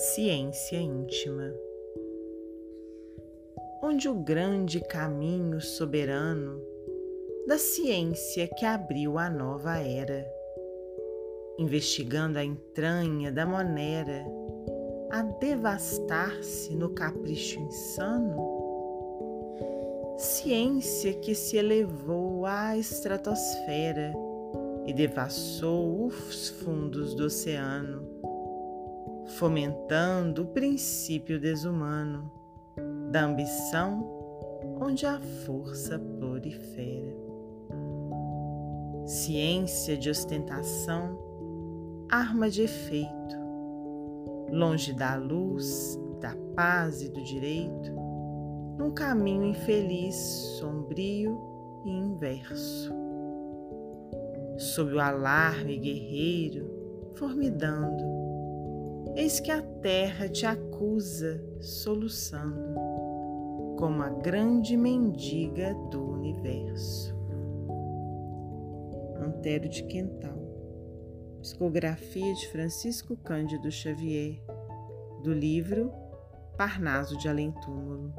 Ciência íntima. Onde o grande caminho soberano da ciência que abriu a nova era, investigando a entranha da monera, a devastar-se no capricho insano? Ciência que se elevou à estratosfera e devassou os fundos do oceano fomentando o princípio desumano da ambição onde a força prolifera. Ciência de ostentação, arma de efeito, longe da luz, da paz e do direito, num caminho infeliz, sombrio e inverso. Sob o alarme guerreiro, formidando, eis que a terra te acusa, soluçando, como a grande mendiga do universo. Antero de Quental, psicografia de Francisco Cândido Xavier, do livro Parnaso de Além Túmulo.